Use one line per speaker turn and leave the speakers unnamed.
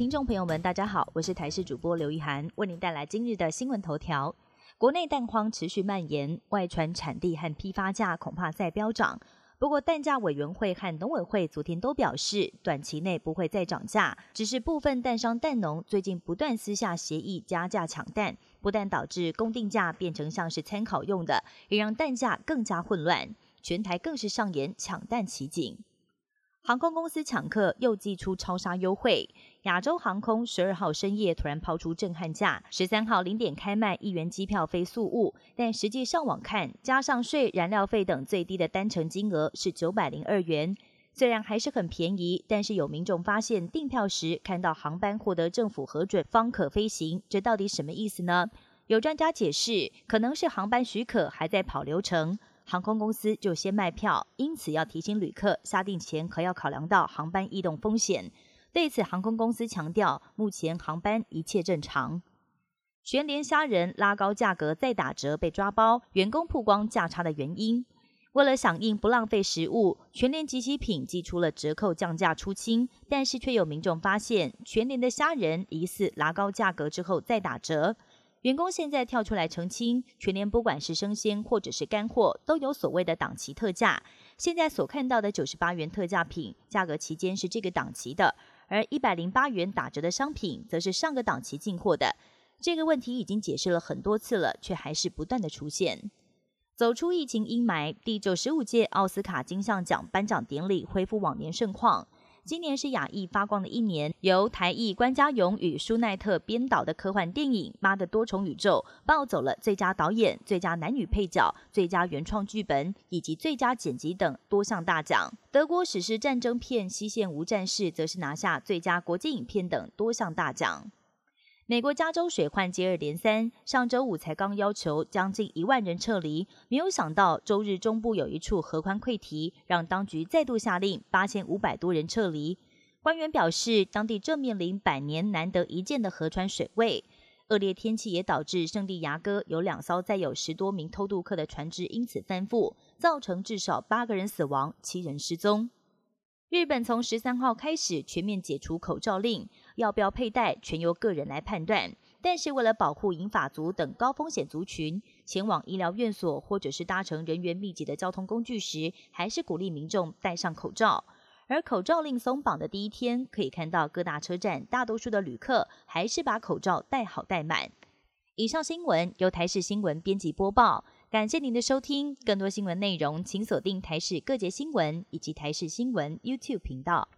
听众朋友们，大家好，我是台视主播刘一涵，为您带来今日的新闻头条。国内蛋荒持续蔓延，外传产地和批发价恐怕再飙涨。不过，蛋价委员会和农委会昨天都表示，短期内不会再涨价，只是部分蛋商蛋农最近不断私下协议加价抢蛋，不但导致公定价变成像是参考用的，也让蛋价更加混乱，全台更是上演抢蛋奇景。航空公司抢客又寄出超杀优惠，亚洲航空十二号深夜突然抛出震撼价，十三号零点开卖一元机票非速物，但实际上网看，加上税、燃料费等最低的单程金额是九百零二元。虽然还是很便宜，但是有民众发现订票时看到航班获得政府核准方可飞行，这到底什么意思呢？有专家解释，可能是航班许可还在跑流程。航空公司就先卖票，因此要提醒旅客下定前可要考量到航班异动风险。对此，航空公司强调，目前航班一切正常。全联虾仁拉高价格再打折被抓包，员工曝光价差的原因。为了响应不浪费食物，全联及其品寄出了折扣降价出清，但是却有民众发现全联的虾仁疑似拉高价格之后再打折。员工现在跳出来澄清，全年不管是生鲜或者是干货，都有所谓的档期特价。现在所看到的九十八元特价品，价格期间是这个档期的；而一百零八元打折的商品，则是上个档期进货的。这个问题已经解释了很多次了，却还是不断的出现。走出疫情阴霾，第九十五届奥斯卡金像奖颁奖典礼恢复往年盛况。今年是亚裔发光的一年，由台裔关家勇与舒奈特编导的科幻电影《妈的多重宇宙》抱走了最佳导演、最佳男女配角、最佳原创剧本以及最佳剪辑等多项大奖。德国史诗战争片《西线无战事》则是拿下最佳国际影片等多项大奖。美国加州水患接二连三，上周五才刚要求将近一万人撤离，没有想到周日中部有一处河宽溃堤，让当局再度下令八千五百多人撤离。官员表示，当地正面临百年难得一见的河川水位，恶劣天气也导致圣地牙哥有两艘载有十多名偷渡客的船只因此翻覆，造成至少八个人死亡，七人失踪。日本从十三号开始全面解除口罩令，要不要佩戴全由个人来判断。但是为了保护银发族等高风险族群，前往医疗院所或者是搭乘人员密集的交通工具时，还是鼓励民众戴上口罩。而口罩令松绑的第一天，可以看到各大车站大多数的旅客还是把口罩戴好戴满。以上新闻由台视新闻编辑播报。感谢您的收听，更多新闻内容请锁定台视各节新闻以及台视新闻 YouTube 频道。